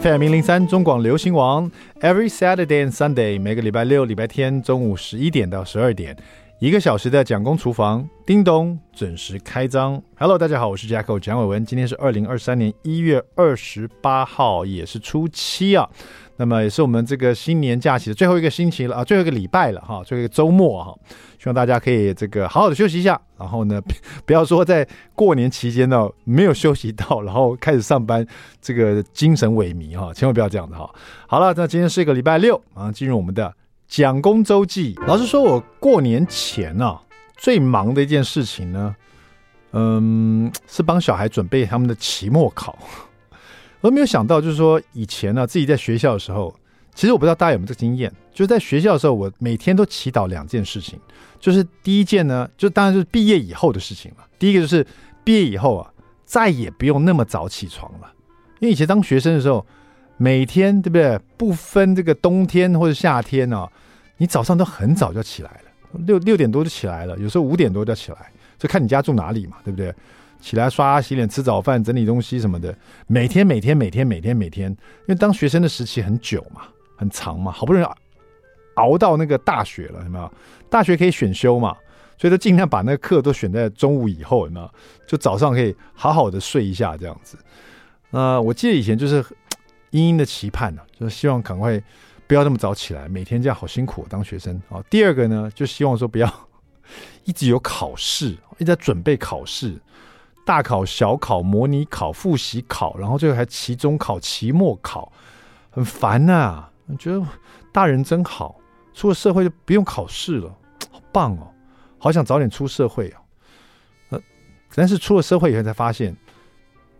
FM 零零三中广流行王，Every Saturday and Sunday，每个礼拜六、礼拜天中午十一点到十二点，一个小时的蒋公厨房，叮咚准时开张。Hello，大家好，我是 Jacko 蒋伟文，今天是二零二三年一月二十八号，也是初七啊。那么也是我们这个新年假期的最后一个星期了啊，最后一个礼拜了哈，最后一个周末哈，希望大家可以这个好好的休息一下，然后呢，不要说在过年期间呢没有休息到，然后开始上班，这个精神萎靡哈，千万不要这样的哈。好了，那今天是一个礼拜六啊，进入我们的蒋公周记。老实说，我过年前呢、啊、最忙的一件事情呢，嗯，是帮小孩准备他们的期末考。我没有想到，就是说以前呢、自己在学校的时候，其实我不知道大家有没有这个经验，就是在学校的时候，我每天都祈祷两件事情，就是第一件呢，就当然就是毕业以后的事情了。第一个就是毕业以后啊，再也不用那么早起床了，因为以前当学生的时候，每天对不对？不分这个冬天或者夏天呢、啊，你早上都很早就起来了，六六点多就起来了，有时候五点多就起来，就看你家住哪里嘛，对不对？起来刷牙洗脸吃早饭整理东西什么的，每天每天每天每天每天，因为当学生的时期很久嘛，很长嘛，好不容易熬到那个大学了，有没有？大学可以选修嘛，所以都尽量把那个课都选在中午以后，有没有？就早上可以好好的睡一下这样子。呃，我记得以前就是 殷殷的期盼呢、就是希望赶快不要那么早起来，每天这样好辛苦当学生啊。第二个呢，就希望说不要 一直有考试，一直在准备考试。大考、小考、模拟考、复习考，然后最后还期中考、期末考，很烦呐、啊。我觉得大人真好，出了社会就不用考试了，好棒哦！好想早点出社会啊。呃，但是出了社会以后才发现，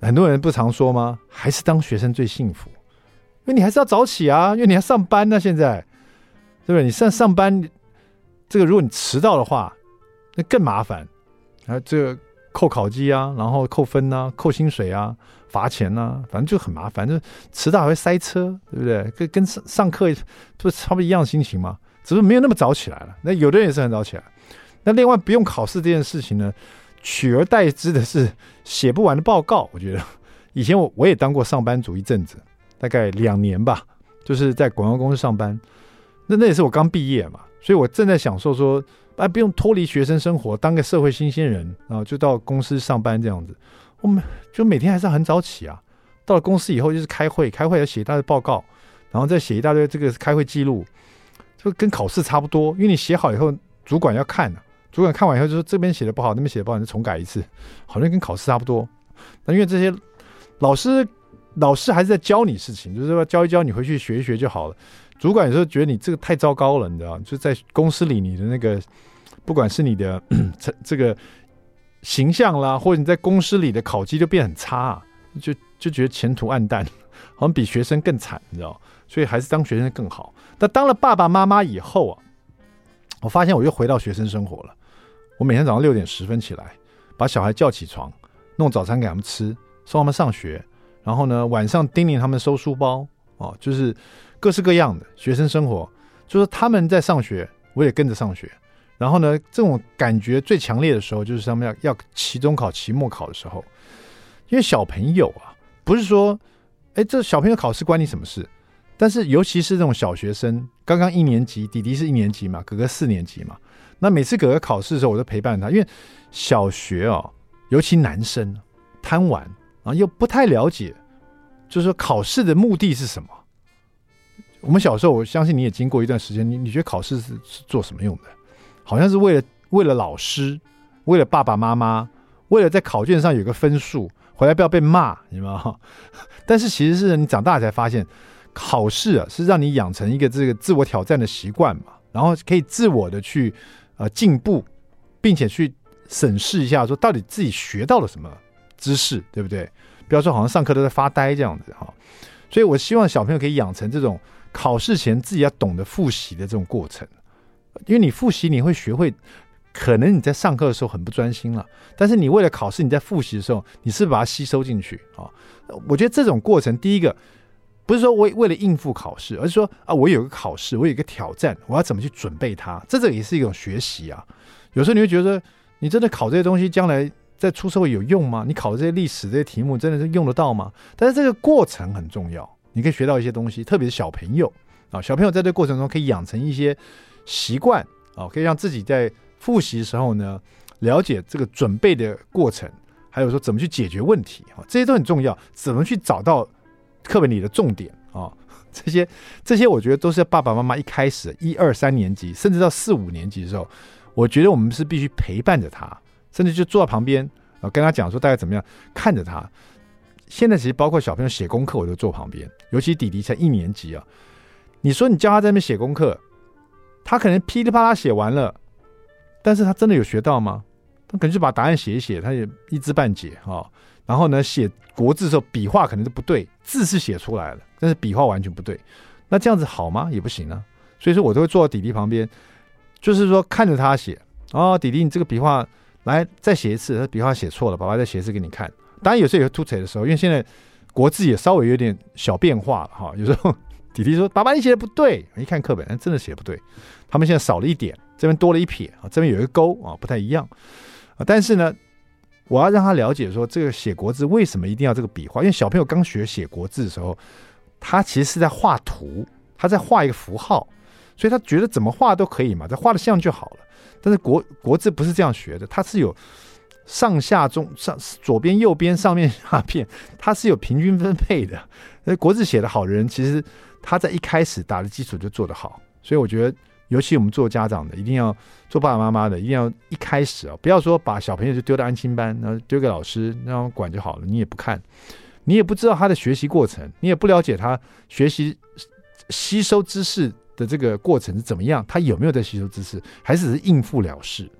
很多人不常说吗？还是当学生最幸福，因为你还是要早起啊，因为你要上班呢、现在，对不对？你上上班，这个如果你迟到的话，那更麻烦。啊，这个。扣考绩啊，然后扣分啊，扣薪水啊，罚钱啊，反正就很麻烦，就迟到还会塞车，对不对？跟跟上上课不差不多一样心情吗？只是没有那么早起来了。那有的人也是很早起来。那另外不用考试这件事情呢，取而代之的是写不完的报告。我觉得以前我我也当过上班族一阵子，大概两年吧，就是在广告公司上班。那那也是我刚毕业嘛，所以我正在享受说。哎，不用脱离学生生活，当个社会新鲜人啊，就到公司上班这样子。我们就每天还是很早起啊。到了公司以后就是开会，开会要写一大堆报告，然后再写一大堆这个开会记录，就跟考试差不多。因为你写好以后，主管要看啊，主管看完以后就说这边写的不好，那边写的不好，你就重改一次，好像跟考试差不多。那因为这些老师老师还是在教你事情，就是说教一教你回去学一学就好了。主管有时候觉得你这个太糟糕了，你知道？就在公司里，你的那个不管是你的 这个形象啦，或者你在公司里的考绩就变很差啊，就就觉得前途黯淡，好像比学生更惨，你知道？所以还是当学生更好。但当了爸爸妈妈以后啊，我发现我又回到学生生活了。我每天早上六点十分起来，把小孩叫起床，弄早餐给他们吃，送他们上学，然后呢，晚上叮咛他们收书包哦，就是。各式各样的学生生活，就是他们在上学，我也跟着上学。然后呢，这种感觉最强烈的时候，就是他们要要期中考、期末考的时候。因为小朋友啊，不是说，哎，这小朋友考试关你什么事？但是尤其是这种小学生，刚刚一年级，弟弟是一年级嘛，哥哥四年级嘛。那每次哥哥考试的时候，我都陪伴他，因为小学啊，尤其男生贪玩啊，又不太了解，就是说考试的目的是什么。我们小时候，我相信你也经过一段时间。你你觉得考试是是做什么用的？好像是为了为了老师，为了爸爸妈妈，为了在考卷上有个分数，回来不要被骂，你知道吗？但是其实是你长大才发现，考试啊是让你养成一个这个自我挑战的习惯嘛，然后可以自我的去呃进步，并且去审视一下说到底自己学到了什么知识，对不对？不要说好像上课都在发呆这样子哈。所以我希望小朋友可以养成这种。考试前自己要懂得复习的这种过程，因为你复习你会学会，可能你在上课的时候很不专心了，但是你为了考试你在复习的时候，你是把它吸收进去啊？我觉得这种过程，第一个不是说为为了应付考试，而是说啊，我有个考试，我有一个挑战，我要怎么去准备它？这这也是一种学习啊。有时候你会觉得，你真的考这些东西，将来在出社会有用吗？你考的这些历史这些题目，真的是用得到吗？但是这个过程很重要。你可以学到一些东西，特别是小朋友啊，小朋友在这过程中可以养成一些习惯啊，可以让自己在复习的时候呢，了解这个准备的过程，还有说怎么去解决问题啊，这些都很重要。怎么去找到课本里的重点 啊？这些这些，我觉得都是爸爸妈妈一开始一二三年级，甚至到四五年级的时候，我觉得我们是必须陪伴着他，甚至就坐在旁边啊，跟他讲说大概怎么样，看着他。现在其实包括小朋友写功课，我都坐旁边。尤其弟弟才一年级啊，你说你教他在那边写功课，他可能噼里啪啦写完了，但是他真的有学到吗？他可能就把答案写一写，他也一知半解啊。然后呢，写国字的时候笔画可能都不对，字是写出来了，但是笔画完全不对。那这样子好吗？也不行啊。所以说我都会坐到弟弟旁边，就是说看着他写。哦，弟弟，你这个笔画来再写一次，他笔画写错了，爸爸再写一次给你看。当然有时候也会突槌的时候，因为现在国字也稍微有点小变化了哈。有时候弟弟说：“爸爸，你写的不对。”一看课本，真的写的不对。他们现在少了一点，这边多了一撇啊，这边有一个勾啊，不太一样啊。但是呢，我要让他了解说，这个写国字为什么一定要这个笔画？因为小朋友刚学写国字的时候，他其实是在画图，他在画一个符号，所以他觉得怎么画都可以嘛，他画的像就好了。但是国国字不是这样学的，它是有。上下中上左边右边上面下片，它是有平均分配的。那 国字写得好的人，其实他在一开始打的基础就做得好。所以我觉得，尤其我们做家长的，一定要做爸爸妈妈的，一定要一开始啊，不要说把小朋友就丢到安亲班，然后丢给老师然后管就好了。你也不看，你也不知道他的学习过程，你也不了解他学习吸收知识的这个过程是怎么样，他有没有在吸收知识，还是只是应付了事，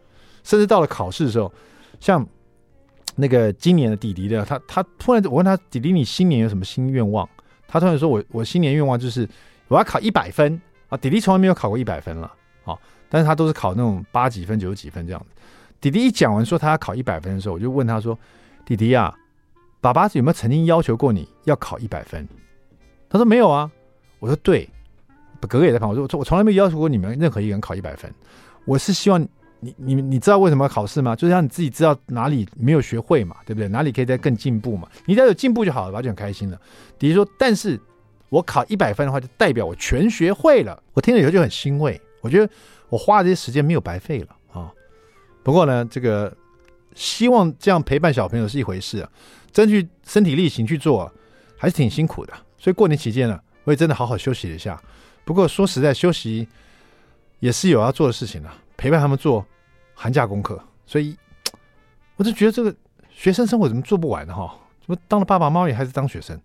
甚至到了考试的时候。像那个今年的弟弟的，他他突然我问他弟弟，你新年有什么新愿望？他突然说我我新年愿望就是我要考一百分啊！弟弟从来没有考过一百分了啊，但是他都是考那种八几分、九十几分这样子。弟弟一讲完说他要考一百分的时候，我就问他说：“弟弟、啊，爸爸有没有曾经要求过你要考一百分？”他说没有啊。我说对，哥哥也在旁边，我说我从来没有要求过你们任何一个人考一百分，我是希望。你你你知道为什么要考试吗？就是让你自己知道哪里没有学会嘛，对不对？哪里可以再更进步嘛？你只要有进步就好了，吧，就很开心了。比如说，但是我考一百分的话，就代表我全学会了。我听了以后就很欣慰，我觉得我花的这些时间没有白费了啊。不过呢，这个希望这样陪伴小朋友是一回事啊，争取身体力行去做还是挺辛苦的。所以过年期间呢，我也真的好好休息一下。不过说实在，休息也是有要做的事情的，陪伴他们做。寒假功课，所以 我就觉得这个学生生活怎么做不完呢？哈，怎么当了爸爸妈妈也还是当学生？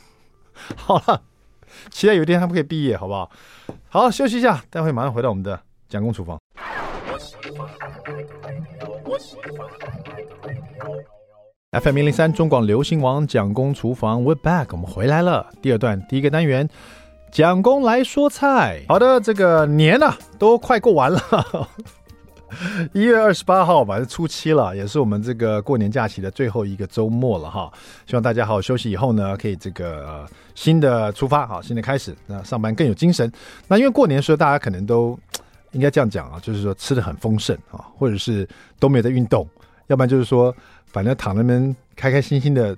好了，期待有一天他们可以毕业，好不好？好，休息一下，待会马上回到我们的蒋公厨房。FM 一零三中广流行王蒋公厨房，We're back，我们回来了。第二段第一个单元，蒋公来说菜。好的，这个年呢、啊、都快过完了。一月二十八号吧，是初七了，也是我们这个过年假期的最后一个周末了哈。希望大家好好休息以后呢，可以这个、新的出发，好，新的开始，那上班更有精神。那因为过年时候，大家可能都应该这样讲啊，就是说吃的很丰盛啊，或者是都没有在运动，要不然就是说反正躺那边开开心心的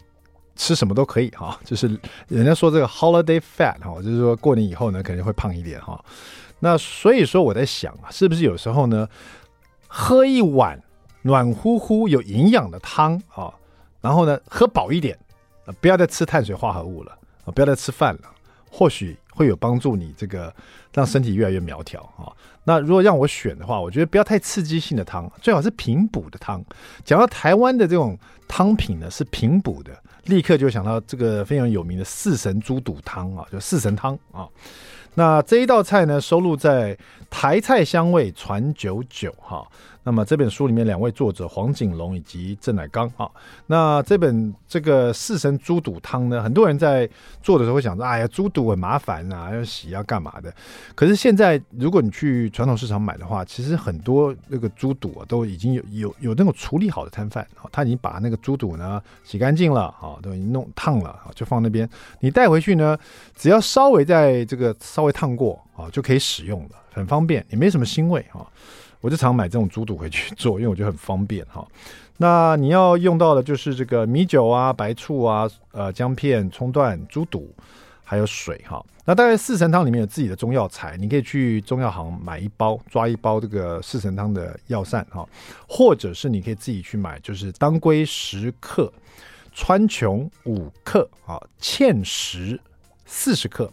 吃什么都可以哈。就是人家说这个 holiday fat 哈，就是说过年以后呢，可能会胖一点哈。那所以说我在想啊，是不是有时候呢？喝一碗暖乎乎、有营养的汤啊，然后呢，喝饱一点，不要再吃碳水化合物了啊，不要再吃饭了，或许会有帮助你这个让身体越来越苗条啊。那如果让我选的话，我觉得不要太刺激性的汤，最好是平补的汤。讲到台湾的这种汤品呢，是平补的，立刻就想到这个非常有名的四神猪肚汤啊，就四神汤啊。那这一道菜呢，收录在《台菜香味传九九》哈。那么这本书里面两位作者黄景龙以及郑乃刚啊，那这本这个四神猪肚汤呢，很多人在做的时候会想着，哎呀，猪肚很麻烦啊，要洗要干嘛的？可是现在如果你去传统市场买的话，其实很多那个猪肚啊都已经有有有那种处理好的摊贩啊，他已经把那个猪肚呢洗干净了啊，都已经弄烫了啊，就放那边，你带回去呢，只要稍微在这个稍微烫过啊，就可以使用了，很方便，也没什么腥味啊。我就常买这种猪肚回去做，因为我觉得很方便哈。那你要用到的就是这个米酒啊、白醋啊、呃姜片、葱段、猪肚，还有水哈。那大概四神汤里面有自己的中药材，你可以去中药行买一包，抓一包这个四神汤的药膳哈，或者是你可以自己去买，就是当归十克，川穹五克啊，芡实四十克，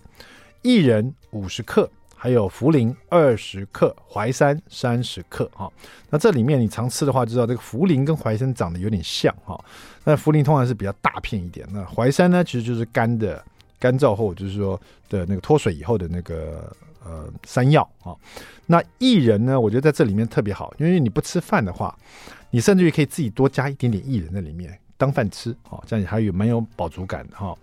薏仁五十克。还有茯苓二十克，淮山三十克哈。那这里面你常吃的话，就知道这个茯苓跟淮山长得有点像哈。那茯苓通常是比较大片一点，那淮山呢，其实就是干的，干燥后就是说的那个脱水以后的那个呃山药啊。那薏仁呢，我觉得在这里面特别好，因为你不吃饭的话，你甚至于可以自己多加一点点薏仁在里面当饭吃啊，这样也还有蛮有饱足感的哈。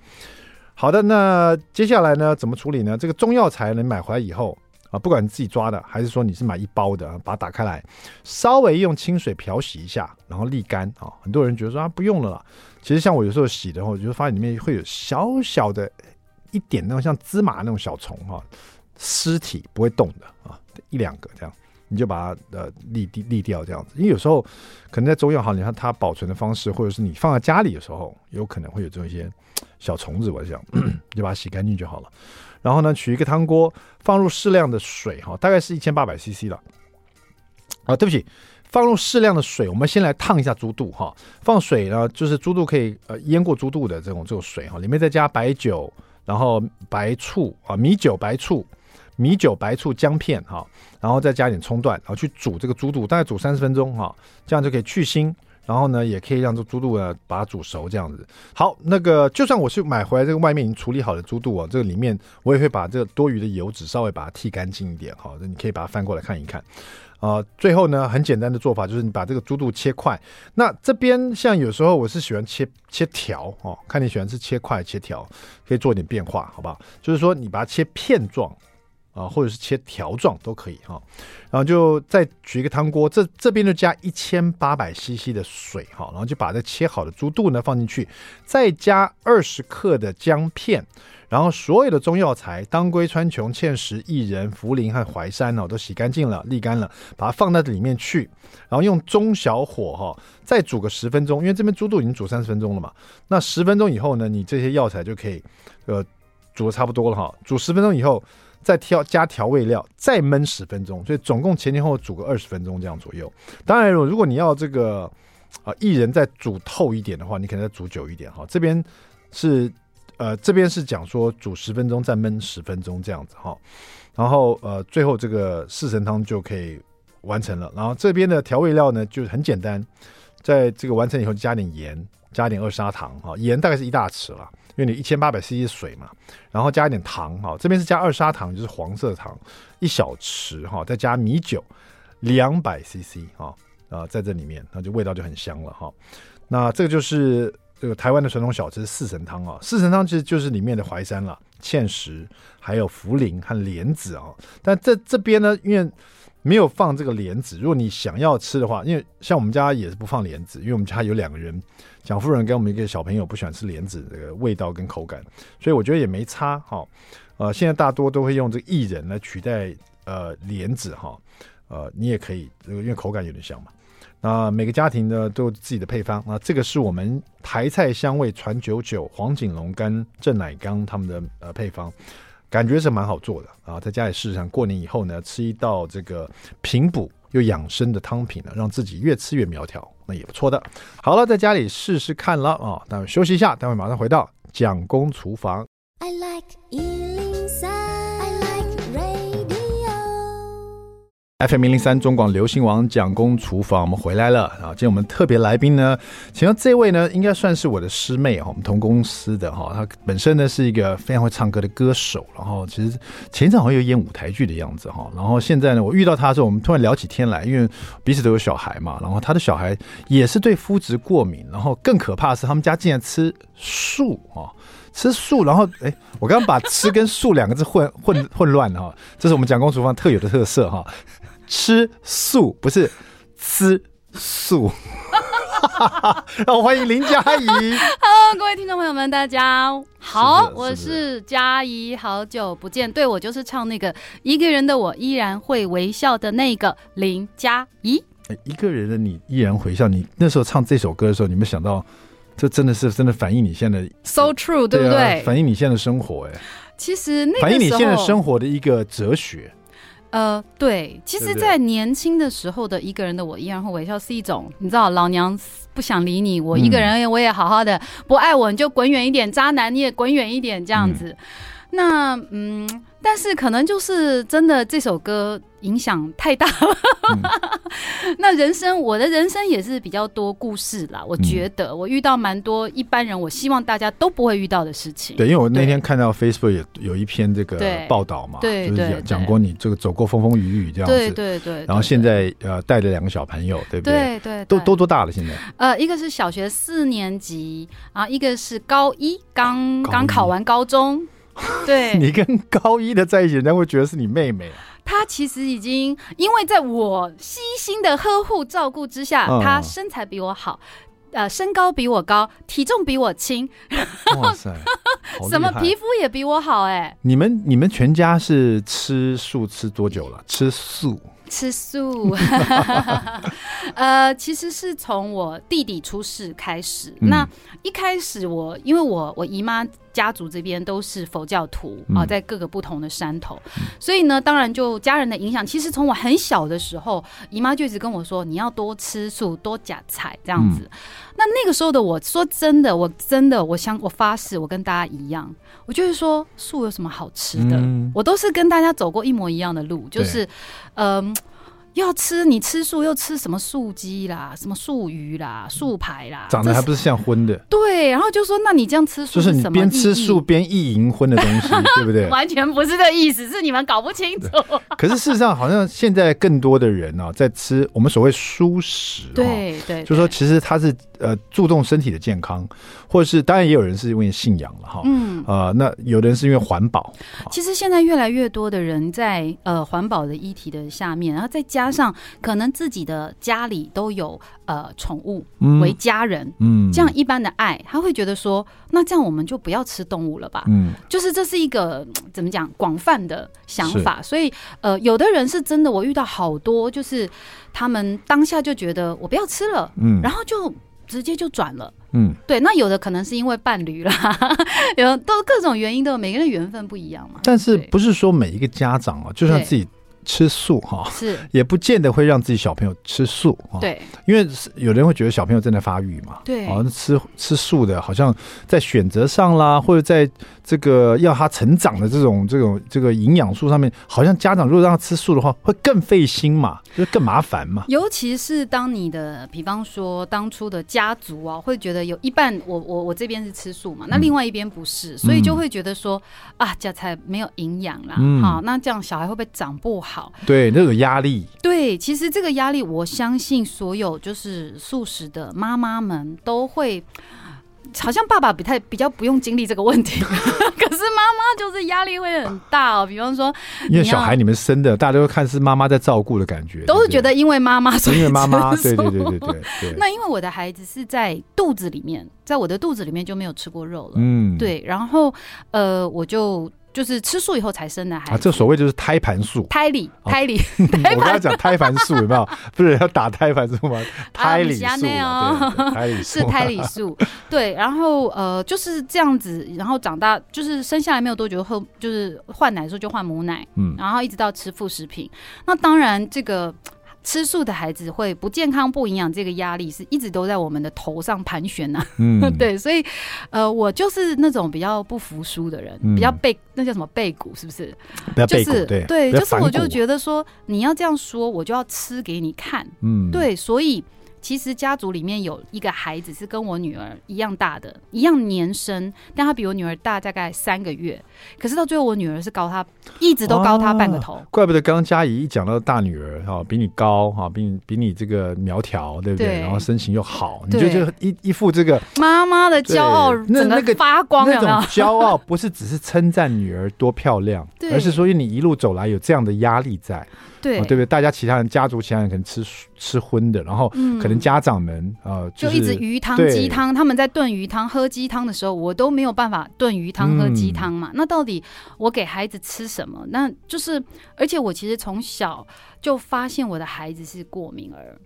好的，那接下来呢，怎么处理呢？这个中药材你买回来以后啊，不管你自己抓的，还是说你是买一包的，把它打开来，稍微用清水漂洗一下，然后沥干啊。很多人觉得说啊，不用了啦。其实像我有时候洗的话，我就发现里面会有小小的一点那种像芝麻那种小虫哈，尸体不会动的啊，一两个这样。你就把它呃沥沥沥掉这样子，因为有时候可能在中药行，你看它保存的方式，或者是你放在家里的时候，有可能会有这种一些小虫子，我想你 就把它洗干净就好了。然后呢，取一个汤锅，放入适量的水哈，大概是一千八百 CC 了。啊，对不起，放入适量的水，我们先来烫一下猪肚哈。放水呢，就是猪肚可以呃腌过猪肚的这种这种水哈，里面再加白酒，然后白醋啊，米酒、白醋。米酒、白醋、姜片哈，然后再加点葱段，然后去煮这个猪肚，大概煮三十分钟哈，这样就可以去腥。然后呢，也可以让这猪肚呢把它煮熟，这样子。好，那个就算我是买回来这个外面已经处理好的猪肚啊，这个里面我也会把这个多余的油脂稍微把它剃干净一点哈。你可以把它翻过来看一看啊、最后呢，很简单的做法就是你把这个猪肚切块。那这边像有时候我是喜欢切切条哦，看你喜欢吃切块切条，可以做一点变化，好不好？就是说你把它切片状。啊，或者是切条状都可以哈，然后就再取一个汤锅，这这边就加一千八百 CC 的水哈，然后就把这切好的猪肚呢放进去，再加二十克的姜片，然后所有的中药材当归、川穹、芡实、薏仁、茯苓和淮山呢都洗干净了、沥干了，把它放在里面去，然后用中小火哈再煮个十分钟，因为这边猪肚已经煮三十分钟了嘛，那十分钟以后呢，你这些药材就可以呃煮的差不多了哈，煮十分钟以后。再调加调味料，再焖十分钟，所以总共前前后后煮个二十分钟这样左右。当然，如果你要这个啊薏仁再煮透一点的话，你可能再煮久一点哈。这边是呃这边是讲说煮十分钟再焖十分钟这样子哈。然后呃最后这个四神汤就可以完成了。然后这边的调味料呢就很简单，在这个完成以后加点盐，加点二砂糖哈，盐大概是一大匙了。因为你一千八百 CC 水嘛，然后加一点糖哈，这边是加二砂糖，就是黄色糖一小匙哈，再加米酒两百 CC 哈啊，在这里面，那就味道就很香了哈。那这个就是这个台湾的传统小吃四神汤啊，四神汤其实就是里面的淮山了、芡实，还有茯苓和莲子啊。但这这边呢，因为没有放这个莲子，如果你想要吃的话，因为像我们家也是不放莲子，因为我们家有两个人。蒋夫人跟我们一个小朋友不喜欢吃莲子这个味道跟口感，所以我觉得也没差哈。呃，现在大多都会用这个薏仁来取代呃莲子哈。呃，你也可以，因为口感有点像嘛。那每个家庭呢都有自己的配方。那这个是我们台菜香味传久久黄锦龙跟郑乃刚他们的呃配方，感觉是蛮好做的啊，在家里试试看，过年以后呢吃一道这个平补又养生的汤品呢，让自己越吃越苗条。那也不错的。好了，在家里试试看了啊，待会休息一下，待会马上回到蒋公厨房。I like FM 零零三中广流行王蒋公厨房，我们回来了啊！今天我们特别来宾呢，请到这位呢，应该算是我的师妹哈，我们同公司的哈，她本身呢是一个非常会唱歌的歌手，然后其实前一阵好像有演舞台剧的样子哈，然后现在呢，我遇到她的时候，我们突然聊起天来，因为彼此都有小孩嘛，然后她的小孩也是对麸质过敏，然后更可怕的是他们家竟然吃素啊，吃素，然后哎，我刚刚把吃跟素两个字混混混乱了哈，这是我们蒋公厨房特有的特色哈。吃素不是吃素，让我欢迎林佳怡。Hello，各位听众朋友们，大家好，是是我是佳怡，好久不见。对，我就是唱那个一个人的我依然会微笑的那个林佳怡。一个人的你依然回笑，你那时候唱这首歌的时候，你没想到这真的是真的反映你现在 so true，对不对？反映你现在的生活，哎。其实那个反映你现在生活的一个哲学。呃，对，其实，在年轻的时候的一个人的我依然会微笑，是一种你知道，老娘不想理你，我一个人我也好好的，不爱我你就滚远一点，渣男你也滚远一点，这样子。嗯那嗯，但是可能就是真的这首歌影响太大了。嗯、那人生，我的人生也是比较多故事啦。我觉得我遇到蛮多一般人，我希望大家都不会遇到的事情。对，因为我那天看到 Facebook 有有一篇这个报道嘛，对，就是讲讲过你这个走过风风雨雨这样子。对对对。然后现在呃带着两个小朋友，对不对？对对。都都多大了？现在？呃，一个是小学四年级然后，一个是高一，刚刚考完高中。对，你跟高一的在一起，人家会觉得是你妹妹。她其实已经，因为在我悉心的呵护照顾之下，她、嗯、身材比我好，呃，身高比我高，体重比我轻。哇塞，什么皮肤也比我好哎、欸！你们你们全家是吃素吃多久了？吃素。吃素，呃，其实是从我弟弟出世开始。嗯、那一开始我，因为我我姨妈家族这边都是佛教徒啊、呃，在各个不同的山头，嗯、所以呢，当然就家人的影响。其实从我很小的时候，姨妈就一直跟我说，你要多吃素，多夹菜这样子。嗯、那那个时候的我说真的，我真的，我想我发誓，我跟大家一样，我就是说素有什么好吃的？嗯、我都是跟大家走过一模一样的路，就是，嗯。呃要吃你吃素又吃什么素鸡啦，什么素鱼啦，素排啦，长得还不是像荤的。对，然后就说那你这样吃素就是你边吃素边意淫荤的东西，对不对？完全不是这意思，是你们搞不清楚。可是事实上，好像现在更多的人啊，在吃我们所谓蔬食，对对，就是说其实他是呃注重身体的健康，或者是当然也有人是因为信仰了哈，嗯呃，那有的人是因为环保。其实现在越来越多的人在呃环保的议题的下面，然后再加。加上可能自己的家里都有呃宠物为家人，嗯，嗯，这样一般的爱，他会觉得说，那这样我们就不要吃动物了吧，嗯，就是这是一个怎么讲广泛的想法，所以呃，有的人是真的，我遇到好多，就是他们当下就觉得我不要吃了，嗯，然后就直接就转了，嗯，对，那有的可能是因为伴侣啦，有都各种原因都有，每个人缘分不一样嘛，但是不是说每一个家长啊，就算自己。吃素哈，是也不见得会让自己小朋友吃素啊。对，因为有人会觉得小朋友正在发育嘛。对，好像吃吃素的，好像在选择上啦，或者在这个要他成长的这种这种这个营养素上面，好像家长如果让他吃素的话，会更费心嘛，就更麻烦嘛。尤其是当你的，比方说当初的家族啊，会觉得有一半我我我这边是吃素嘛，那另外一边不是，嗯、所以就会觉得说啊，家菜没有营养啦。嗯、好，那这样小孩会不会长不好？好，对，那个压力，对，其实这个压力，我相信所有就是素食的妈妈们都会，好像爸爸比太比较不用经历这个问题，可是妈妈就是压力会很大哦。比方说，因为小孩你们生的，大家都会看是妈妈在照顾的感觉，都是觉得因为妈妈，所以因为妈妈，对对对对对，对。那因为我的孩子是在肚子里面，在我的肚子里面就没有吃过肉了，嗯，对，然后呃，我就。就是吃素以后才生的孩子，啊，这所谓就是胎盘素，胎里胎里。我刚才讲胎盘素有没有？不是要打胎盘素吗？胎里素，胎里素是胎里素。对，然后呃就是这样子，然后长大就是生下来没有多久后，就是换奶的时候就换母奶，嗯，然后一直到吃副食品。那当然这个。吃素的孩子会不健康、不营养，这个压力是一直都在我们的头上盘旋呐、啊。嗯，对，所以呃，我就是那种比较不服输的人，嗯、比较背那叫什么背骨，是不是？不要背骨，就是对，对，就是我就觉得说你要这样说，我就要吃给你看。嗯，对，所以。其实家族里面有一个孩子是跟我女儿一样大的，一样年生，但他比我女儿大大概三个月。可是到最后，我女儿是高他，一直都高他半个头。啊、怪不得刚刚佳怡一讲到大女儿哈，比你高哈，比你比你这个苗条，对不对？对，然后身形又好，你就就一一副这个妈妈的骄傲，那那个发光有有，那种骄傲不是只是称赞女儿多漂亮，对而是说你一路走来有这样的压力在。对，对不对？大家其他人家族其他人可能吃吃荤的，然后可能家长们啊，就一直鱼汤鸡汤，他们在炖鱼汤喝鸡汤的时候，我都没有办法炖鱼汤喝鸡汤嘛。那到底我给孩子吃什么？那就是，而且我其实从小就发现我的孩子是过敏儿。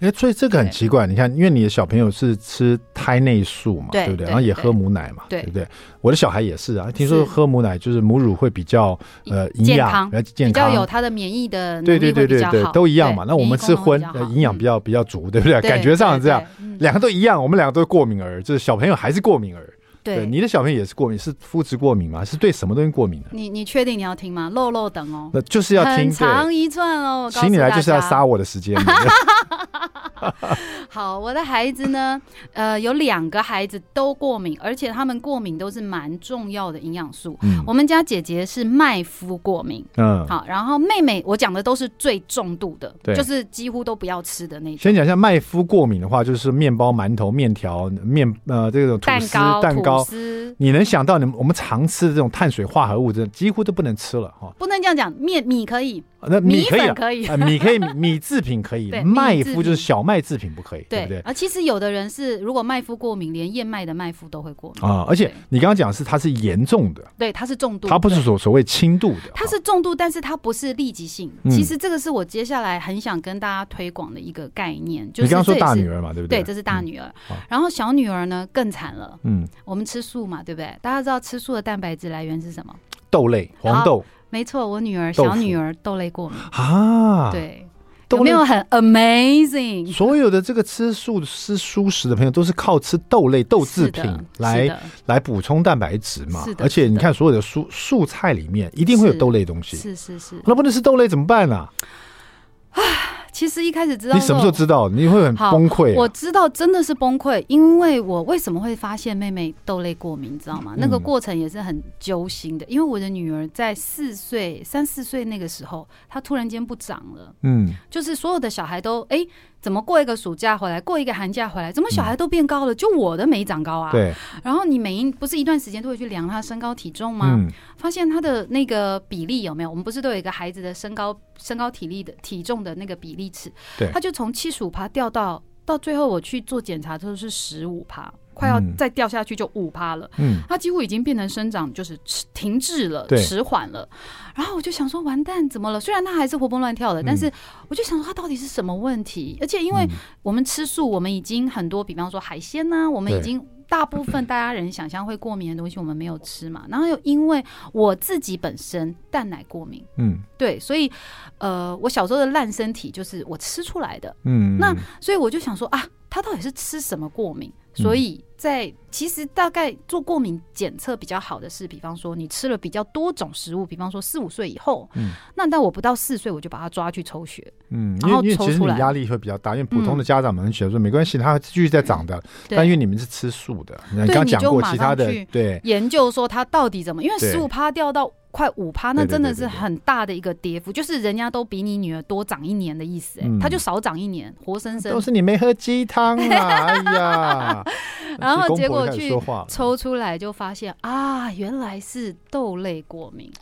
哎，所以这个很奇怪，你看，因为你的小朋友是吃胎内素嘛，对不对？然后也喝母奶嘛，对不对？我的小孩也是啊，听说喝母奶就是母乳会比较呃营养，比较健康，比较有他的免疫的对对对对对，都一样嘛。那我们吃荤，营养比较比较足，对不对？感觉上这样，两个都一样，我们两个都是过敏儿，就是小朋友还是过敏儿。对，你的小朋友也是过敏，是肤质过敏吗？是对什么东西过敏的？你你确定你要听吗？漏漏等哦，那就是要听，很长一串哦。请你来就是要杀我的时间。好，我的孩子呢，呃，有两个孩子都过敏，而且他们过敏都是蛮重要的营养素。嗯，我们家姐姐是麦麸过敏，嗯，好，然后妹妹我讲的都是最重度的，对，就是几乎都不要吃的那种。先讲一下麦麸过敏的话，就是面包、馒头、面条、面呃这种吐司、蛋糕、蛋糕。你能想到你们我们常吃的这种碳水化合物，这几乎都不能吃了哈。不能这样讲，面米可以。那米可以，可以，米可以，米制品可以，麦麸就是小麦制品不可以，对不对？啊，其实有的人是如果麦麸过敏，连燕麦的麦麸都会过敏啊。而且你刚刚讲的是它是严重的，对，它是重度，它不是所所谓轻度的，它是重度，但是它不是立即性。其实这个是我接下来很想跟大家推广的一个概念，就是你刚刚说大女儿嘛，对不对？对，这是大女儿，然后小女儿呢更惨了。嗯，我们吃素嘛，对不对？大家知道吃素的蛋白质来源是什么？豆类，黄豆。没错，我女儿小女儿豆类过敏。啊，对，有没有很 amazing？所有的这个吃素吃蔬食的朋友都是靠吃豆类豆制品来来补充蛋白质嘛，而且你看所有的蔬素菜里面一定会有豆类东西，是是是，那不能吃豆类怎么办呢？唉。其实一开始知道你什么时候知道？你会很崩溃。我知道真的是崩溃，因为我为什么会发现妹妹豆类过敏，你知道吗？那个过程也是很揪心的。因为我的女儿在四岁、三四岁那个时候，她突然间不长了。嗯，就是所有的小孩都哎。怎么过一个暑假回来，过一个寒假回来，怎么小孩都变高了，就我的没长高啊？对。然后你每一不是一段时间都会去量他身高体重吗？嗯。发现他的那个比例有没有？我们不是都有一个孩子的身高、身高体力的体重的那个比例尺？对。他就从七十五趴掉到到最后我去做检查的时候是十五趴。快要再掉下去就五趴了，嗯，它几乎已经变成生长就是停滞了，迟缓了。然后我就想说，完蛋，怎么了？虽然它还是活蹦乱跳的，但是我就想说，它到底是什么问题？而且因为我们吃素，我们已经很多，比方说海鲜呐，我们已经大部分大家人想象会过敏的东西，我们没有吃嘛。然后又因为我自己本身蛋奶过敏，嗯，对，所以呃，我小时候的烂身体就是我吃出来的，嗯，那所以我就想说啊，他到底是吃什么过敏？所以在其实大概做过敏检测比较好的是，比方说你吃了比较多种食物，比方说四五岁以后，嗯，那但我不到四岁我就把他抓去抽血，嗯，然后抽出来，因为其实你压力会比较大，因为普通的家长们觉得说没关系，他继续在长的，嗯、但因为你们是吃素的，你刚刚讲过其他的，对，研究说他到底怎么，因为十五趴掉到。快五趴，那真的是很大的一个跌幅，就是人家都比你女儿多长一年的意思，哎，他就少长一年，活生生。都是你没喝鸡汤啊！哎呀，然后结果去抽出来就发现啊，原来是豆类过敏。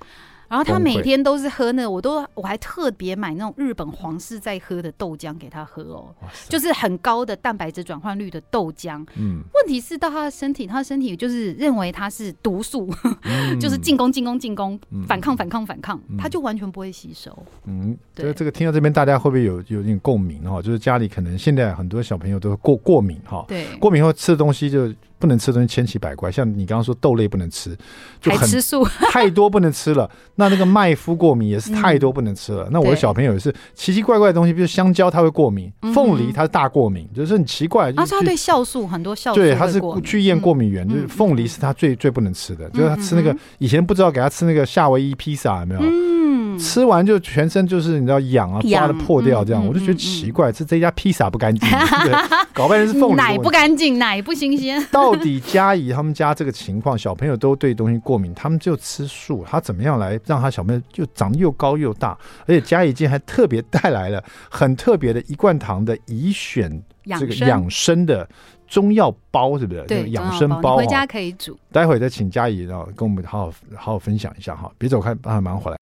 然后他每天都是喝那个，我都我还特别买那种日本皇室在喝的豆浆给他喝哦，就是很高的蛋白质转换率的豆浆。嗯，问题是到他的身体，他的身体就是认为他是毒素，就是进攻进攻进攻，反抗反抗反抗，他就完全不会吸收。嗯，对，这个听到这边大家会不会有有点共鸣哈？就是家里可能现在很多小朋友都过过敏哈，对，过敏后吃的东西就。不能吃的东西千奇百怪，像你刚刚说豆类不能吃，就很吃素 太多不能吃了。那那个麦麸过敏也是太多不能吃了。嗯、那我的小朋友也是奇奇怪怪的东西，比如香蕉他会过敏，凤梨他是大过敏，就是很奇怪。他说他对酵素很多酵素，对，他是去验过敏源，就是凤梨是他最最不能吃的，就是他吃那个以前不知道给他吃那个夏威夷披萨有没有？嗯，吃完就全身就是你知道痒啊，发的破掉这样，我就觉得奇怪，是这家披萨不干净，搞半天是凤梨 奶不干净，奶不新鲜。到底嘉怡他们家这个情况，小朋友都对东西过敏，他们就吃素，他怎么样来让他小朋友就长得又高又大？而且嘉怡今天还特别带来了很特别的一罐糖的乙选这个养生的中药包，是不是？对，养生包，回家可以煮。待会再请嘉怡然后跟我们好好好好分享一下哈，别走开，马上回来。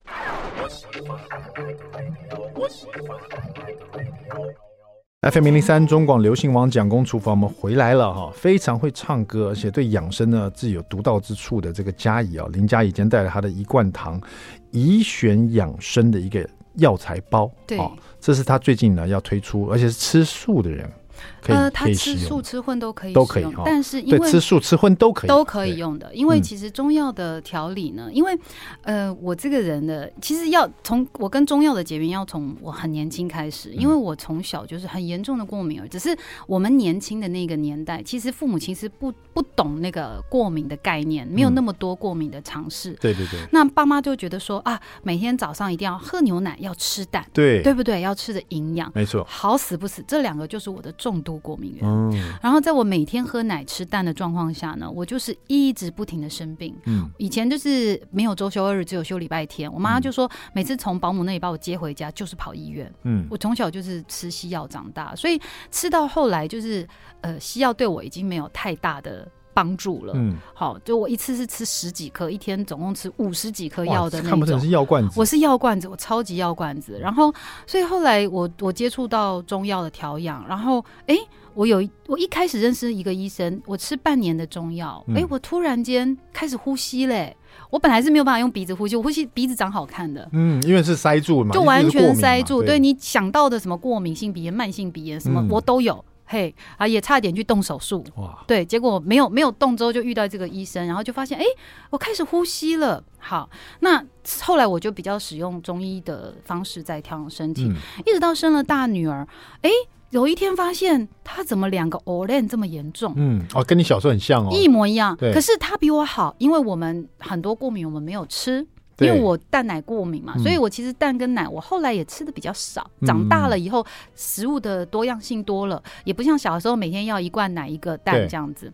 FM 零零三中广流行网蒋公厨房，我们回来了哈，非常会唱歌，而且对养生呢自己有独到之处的这个佳怡啊，林佳怡今天带了她的一罐糖怡选养生的一个药材包，对、哦，这是他最近呢要推出，而且是吃素的人。呃，他吃素吃荤都可以，都可以，但是因为吃素吃荤都可以，都可以用的。因为其实中药的调理呢，因为呃，我这个人的其实要从我跟中药的结缘要从我很年轻开始，因为我从小就是很严重的过敏儿。只是我们年轻的那个年代，其实父母其实不不懂那个过敏的概念，没有那么多过敏的尝试。对对对。那爸妈就觉得说啊，每天早上一定要喝牛奶，要吃蛋，对对不对？要吃的营养，没错。好死不死，这两个就是我的重度过敏源。嗯，然后在我每天喝奶吃蛋的状况下呢，我就是一直不停的生病。嗯，以前就是没有周休二日，只有休礼拜天。我妈妈就说，每次从保姆那里把我接回家，就是跑医院。嗯，我从小就是吃西药长大，所以吃到后来就是呃，西药对我已经没有太大的帮助了。嗯，好，就我一次是吃十几颗，一天总共吃五十几颗药的那种。看不成是药罐子，我是药罐子，我超级药罐子。然后，所以后来我我接触到中药的调养，然后哎。诶我有一，我一开始认识一个医生，我吃半年的中药，哎、嗯欸，我突然间开始呼吸嘞。我本来是没有办法用鼻子呼吸，我呼吸鼻子长好看的。嗯，因为是塞住嘛，就完全塞住。对，对你想到的什么过敏性鼻炎、慢性鼻炎什么，我都有。嗯、嘿，啊，也差点去动手术。哇，对，结果没有没有动之后就遇到这个医生，然后就发现，哎、欸，我开始呼吸了。好，那后来我就比较使用中医的方式在调养身体，嗯、一直到生了大女儿，哎、欸。有一天发现他怎么两个 Olen 这么严重？嗯，哦，跟你小时候很像哦，一模一样。对，可是他比我好，因为我们很多过敏我们没有吃，因为我蛋奶过敏嘛，所以我其实蛋跟奶我后来也吃的比较少。长大了以后，食物的多样性多了，也不像小时候每天要一罐奶一个蛋这样子。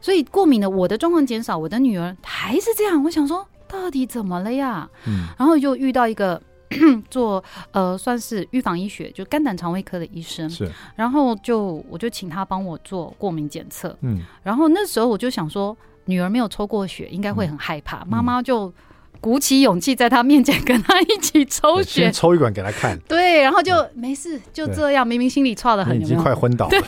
所以过敏的我的状况减少，我的女儿还是这样。我想说，到底怎么了呀？嗯，然后就遇到一个。做呃，算是预防医学，就肝胆肠胃科的医生。是，然后就我就请他帮我做过敏检测。嗯，然后那时候我就想说，女儿没有抽过血，应该会很害怕。妈妈就鼓起勇气在他面前跟他一起抽血，先抽一管给他看。对，然后就没事，就这样。明明心里差的很，已经快昏倒了。对，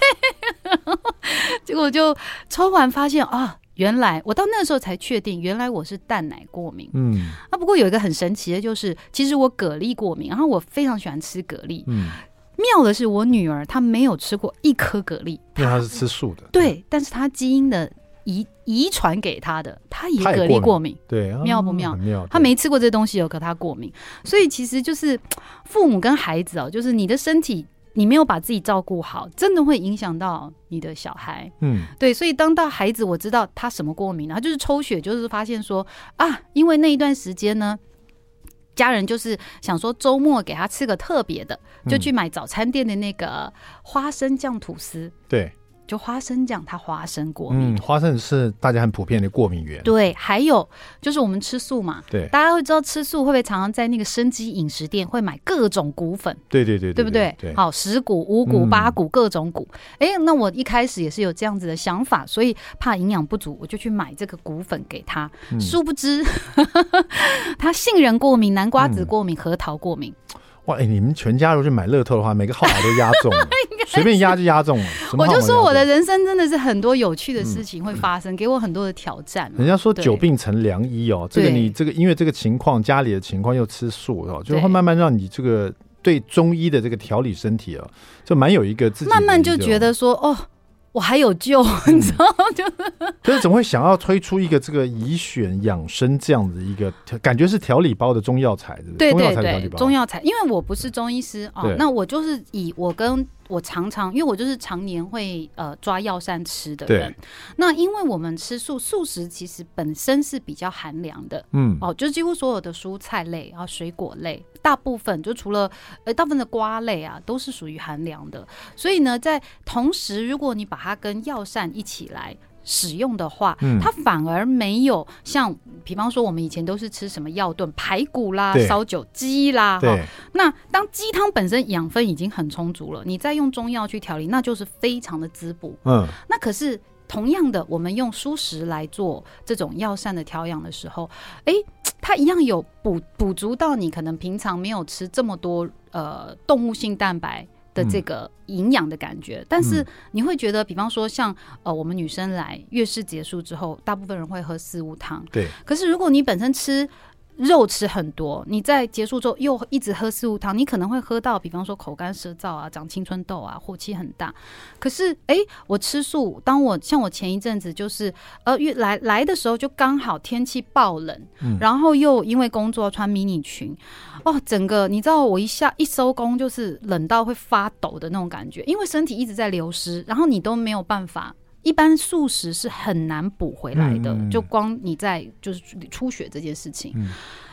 结果就抽完发现啊。原来我到那个时候才确定，原来我是蛋奶过敏。嗯，啊，不过有一个很神奇的，就是其实我蛤蜊过敏，然后我非常喜欢吃蛤蜊。嗯，妙的是我女儿她没有吃过一颗蛤蜊，因为她是吃素的。对，但是她基因的遗遗传给他的，他也蛤蜊过敏。对，妙不妙？妙。他没吃过这东西哦，可他过敏。所以其实就是父母跟孩子哦，就是你的身体。你没有把自己照顾好，真的会影响到你的小孩。嗯，对，所以当到孩子，我知道他什么过敏，他就是抽血，就是发现说啊，因为那一段时间呢，家人就是想说周末给他吃个特别的，就去买早餐店的那个花生酱吐司。对。就花生酱，它花生过敏。嗯，花生是大家很普遍的过敏源。对，还有就是我们吃素嘛，对，大家会知道吃素会不会常常在那个生机饮食店会买各种谷粉？对对对，对不对？对，好，十谷、五谷、八谷，各种谷。哎、嗯，那我一开始也是有这样子的想法，所以怕营养不足，我就去买这个谷粉给他。嗯、殊不知，他杏仁过敏、南瓜子过敏、核桃过敏。哇，哎，你们全家如果去买乐透的话，每个号码都压中了，随便压就压中了。我就说我的人生真的是很多有趣的事情会发生，嗯、给我很多的挑战。人家说久病成良医哦，这个你这个因为这个情况，家里的情况又吃素哦，就会慢慢让你这个对中医的这个调理身体哦，就蛮有一个自己慢慢就觉得说哦。我还有救，你知道吗？就是，可是怎么会想要推出一个这个以选养生这样的一个感觉是调理包的中药材，对对对，中药材，因为我不是中医师啊，那我就是以我跟。我常常，因为我就是常年会呃抓药膳吃的人。那因为我们吃素，素食其实本身是比较寒凉的。嗯。哦，就几乎所有的蔬菜类啊、水果类，大部分就除了呃大部分的瓜类啊，都是属于寒凉的。所以呢，在同时，如果你把它跟药膳一起来。使用的话，它反而没有像，比方说我们以前都是吃什么药炖排骨啦、烧酒鸡啦，哈。那当鸡汤本身养分已经很充足了，你再用中药去调理，那就是非常的滋补。嗯。那可是同样的，我们用蔬食来做这种药膳的调养的时候，哎，它一样有补补足到你可能平常没有吃这么多呃动物性蛋白。的这个营养的感觉，但是你会觉得，比方说像呃，我们女生来月事结束之后，大部分人会喝四物汤。对。可是如果你本身吃肉吃很多，你在结束之后又一直喝四物汤，你可能会喝到，比方说口干舌燥啊，长青春痘啊，火气很大。可是，哎、我吃素，当我像我前一阵子就是，呃，来来的时候就刚好天气爆冷，然后又因为工作穿迷你裙，哦，整个你知道我一下一收工就是冷到会发抖的那种感觉，因为身体一直在流失，然后你都没有办法。一般素食是很难补回来的，嗯、就光你在就是出血这件事情，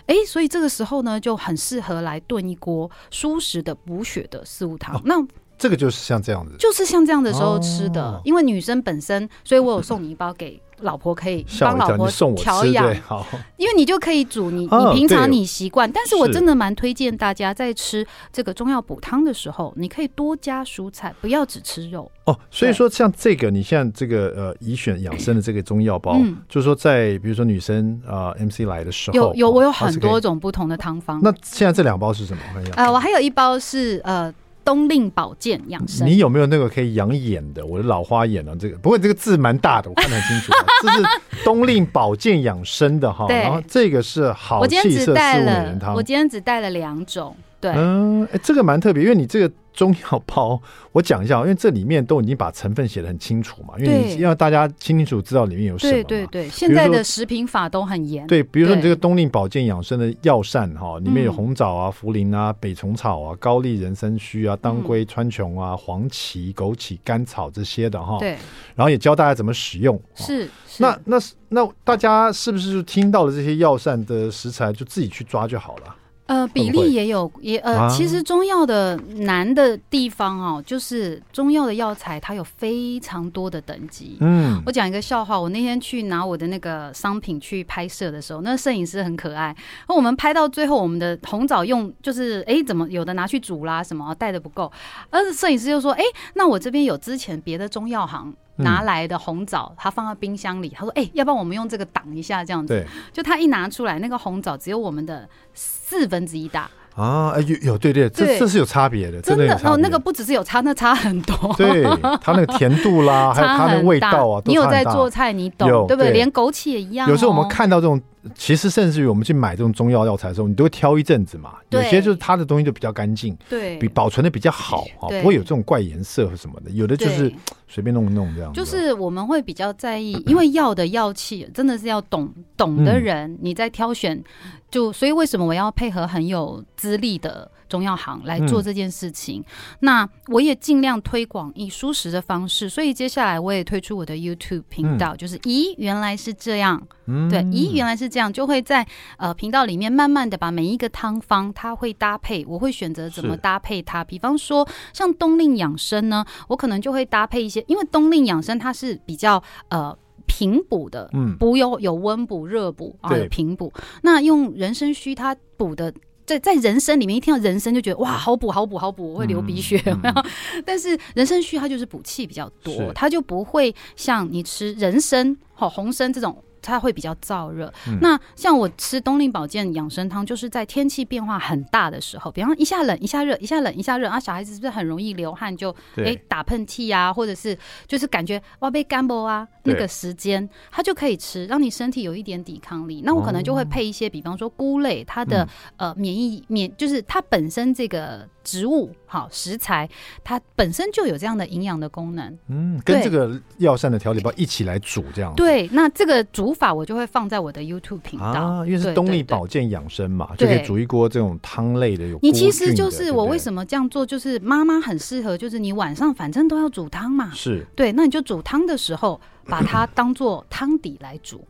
哎、所以这个时候呢就很适合来炖一锅蔬食的补血的四物汤。哦、那这个就是像这样子，就是像这样的时候吃的，哦、因为女生本身，所以我有送你一包给。老婆可以帮老婆调养，好，因为你就可以煮你你平常你习惯，但是我真的蛮推荐大家在吃这个中药补汤的时候，你可以多加蔬菜，不要只吃肉哦。所以说像这个，你像这个呃宜选养生的这个中药包，就是说在比如说女生啊 MC 来的时候，有有我有很多种不同的汤方。那现在这两包是什么？呃，我还有一包是呃。冬令保健养生，你有没有那个可以养眼的？我的老花眼啊，这个不过这个字蛮大的，我看得很清楚。这是冬令保健养生的哈，然后这个是好气色四物美人汤。我今天只带了两种，对，嗯，哎，这个蛮特别，因为你这个。中药包，我讲一下，因为这里面都已经把成分写的很清楚嘛，因为你要大家清清楚知道里面有什么。对对对，现在的食品法都很严。对，比如说你这个冬令保健养生的药膳哈，里面有红枣啊、茯苓啊、北虫草啊、高丽人参须啊、当归、川穹啊、黄芪、枸杞、甘草这些的哈。对。然后也教大家怎么使用。是。那那那大家是不是听到了这些药膳的食材，就自己去抓就好了？呃，比例也有，也呃，啊、其实中药的难的地方哦，就是中药的药材它有非常多的等级。嗯，我讲一个笑话，我那天去拿我的那个商品去拍摄的时候，那摄影师很可爱。那我们拍到最后，我们的红枣用就是哎、欸，怎么有的拿去煮啦，什么带的不够，而摄影师就说，哎、欸，那我这边有之前别的中药行。拿来的红枣，他放在冰箱里。他说：“哎、欸，要不然我们用这个挡一下，这样子。对”就他一拿出来，那个红枣只有我们的四分之一大。啊，哎有有对对，这这是有差别的，真的哦，那个不只是有差，那差很多。对，它那个甜度啦，还有它的味道啊，你有在做菜，你懂对不对？连枸杞也一样。有时候我们看到这种，其实甚至于我们去买这种中药药材的时候，你都会挑一阵子嘛。有些就是它的东西就比较干净，对，比保存的比较好啊，不会有这种怪颜色或什么的。有的就是随便弄一弄这样。就是我们会比较在意，因为药的药气真的是要懂懂的人，你在挑选。就所以，为什么我要配合很有资历的中药行来做这件事情？嗯、那我也尽量推广以舒适的方式。所以接下来我也推出我的 YouTube 频道，嗯、就是咦，原来是这样。嗯、对，咦，原来是这样，就会在呃频道里面慢慢的把每一个汤方，它会搭配，我会选择怎么搭配它。比方说，像冬令养生呢，我可能就会搭配一些，因为冬令养生它是比较呃。平补的，嗯，补有有温补、热补啊，有平补。那用人参须，它补的，在在人参里面，一听到人参就觉得哇，好补好补好补，我会流鼻血？但是人参须它就是补气比较多，它就不会像你吃人参、好红参这种。它会比较燥热。嗯、那像我吃冬令保健养生汤，就是在天气变化很大的时候，比方一下冷一下热，一下冷一下热啊，小孩子是不是很容易流汗就，就哎对打喷嚏啊，或者是就是感觉哇被干波啊，那个时间它就可以吃，让你身体有一点抵抗力。那我可能就会配一些，比方说菇类，它的、嗯、呃免疫免就是它本身这个。植物好食材，它本身就有这样的营养的功能。嗯，跟这个药膳的调理包一起来煮，这样对。那这个煮法我就会放在我的 YouTube 频道啊，因为是冬令保健养生嘛，就可以煮一锅这种汤类的。有你其实就是我为什么这样做，就是妈妈很适合，就是你晚上反正都要煮汤嘛，是对。那你就煮汤的时候，把它 当做汤底来煮。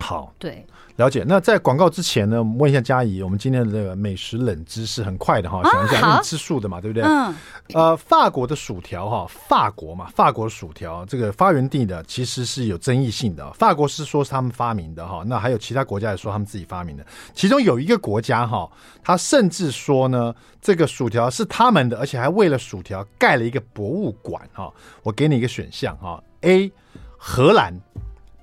好，对。了解。那在广告之前呢，我们问一下佳怡，我们今天的这个美食冷知识很快的哈，想一下，因为你吃素的嘛，对不对？嗯。呃，法国的薯条哈，法国嘛，法国的薯条这个发源地的其实是有争议性的。法国是说是他们发明的哈，那还有其他国家也说他们自己发明的。其中有一个国家哈，他甚至说呢，这个薯条是他们的，而且还为了薯条盖了一个博物馆哈。我给你一个选项哈：A. 荷兰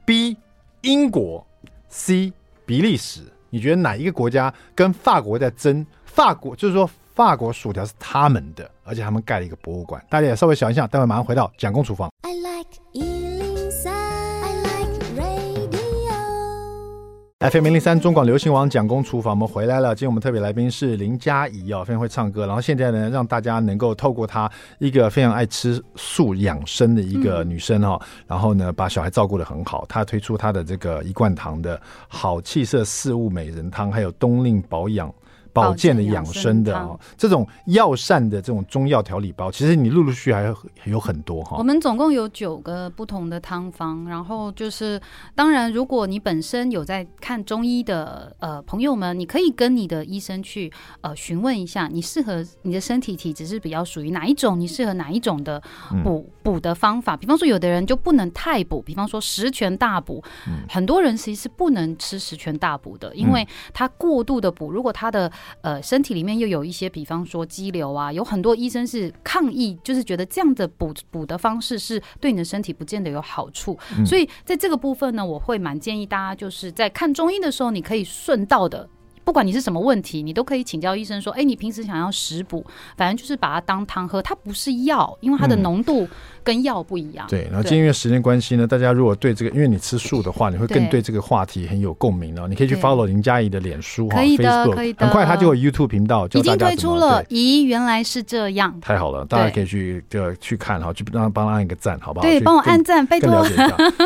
，B. 英国，C. 比利时，你觉得哪一个国家跟法国在争？法国就是说，法国薯条是他们的，而且他们盖了一个博物馆。大家也稍微想一想，待会马上回到蒋公厨房。I like FM 零零三中广流行网蒋公厨房，我们回来了。今天我们特别来宾是林佳怡哦，非常会唱歌。然后现在呢，让大家能够透过她一个非常爱吃素养生的一个女生、哦，然后呢，把小孩照顾的很好。她推出她的这个一罐糖的好气色四物美人汤，还有冬令保养。保健的养生的啊，这种药膳的这种中药调理包，其实你陆陆续续还有有很多哈。我们总共有九个不同的汤方，然后就是当然，如果你本身有在看中医的呃朋友们，你可以跟你的医生去呃询问一下，你适合你的身体体质是比较属于哪一种，你适合哪一种的补补的方法。比方说，有的人就不能太补，比方说十全大补，很多人其实是不能吃十全大补的，因为他过度的补，如果他的呃，身体里面又有一些，比方说肌瘤啊，有很多医生是抗议，就是觉得这样的补补的方式是对你的身体不见得有好处。嗯、所以在这个部分呢，我会蛮建议大家，就是在看中医的时候，你可以顺道的。不管你是什么问题，你都可以请教医生说：“哎，你平时想要食补，反正就是把它当汤喝，它不是药，因为它的浓度跟药不一样。嗯”对。然后，今天因为时间关系呢，大家如果对这个，因为你吃素的话，你会更对这个话题很有共鸣哦。你可以去 follow 林佳怡的脸书哈，Facebook，可以的，很快他就有 YouTube 频道，已经推出了。咦，原来是这样，太好了，大家可以去就去看哈，去让帮他按一个赞，好不好？对，帮我按赞，拜托。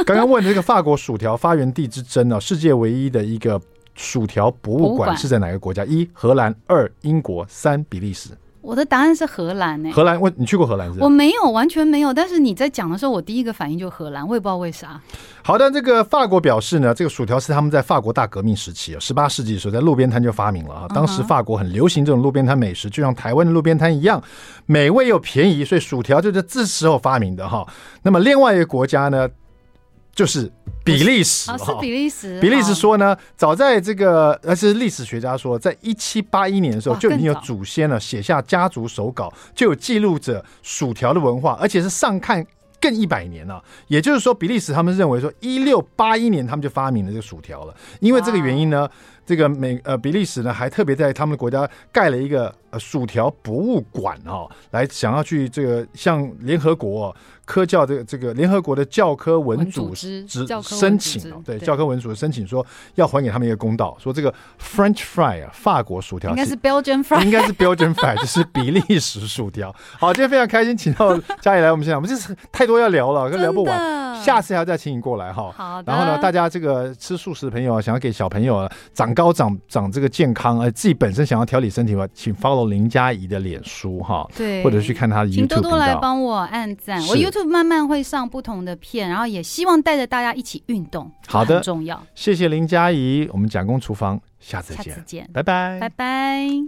刚刚问的这个法国薯条发源地之争啊，世界唯一的一个。薯条博物馆是在哪个国家？一荷兰，二英国，三比利时。我的答案是荷兰诶、欸。荷兰，我你去过荷兰是？我没有，完全没有。但是你在讲的时候，我第一个反应就荷兰，我也不知道为啥。好的，这个法国表示呢，这个薯条是他们在法国大革命时期啊，十八世纪的时候在路边摊就发明了啊。当时法国很流行这种路边摊美食，就像台湾的路边摊一样，美味又便宜，所以薯条就是这时候发明的哈。那么另外一个国家呢？就是比利时，是比利时。比利时说呢，早在这个，而是历史学家说，在一七八一年的时候，就已经有祖先了写下家族手稿，就有记录着薯条的文化，而且是上看更一百年了。也就是说，比利时他们认为说，一六八一年他们就发明了这个薯条了。因为这个原因呢，这个美呃比利时呢还特别在他们的国家盖了一个呃薯条博物馆啊，来想要去这个向联合国。科教这个这个联合国的教科文组织申请，对教科文组织申请说要还给他们一个公道，说这个 French fry 啊，法国薯条应该是 Belgian fry，应该是 Belgian fry，就是比利时薯条。好，今天非常开心，请到家里来我们现场，我们这是太多要聊了，跟聊不完，下次还要再请你过来哈。好，然后呢，大家这个吃素食的朋友啊，想要给小朋友啊长高长长这个健康，呃，自己本身想要调理身体的话，请 follow 林佳怡的脸书哈，对，或者去看她的 YouTube 请多多来帮我按赞，我 YouTube。慢慢会上不同的片，然后也希望带着大家一起运动。好的，很重要。谢谢林佳怡，我们蒋公厨房，下次见，下次见，拜拜，拜拜。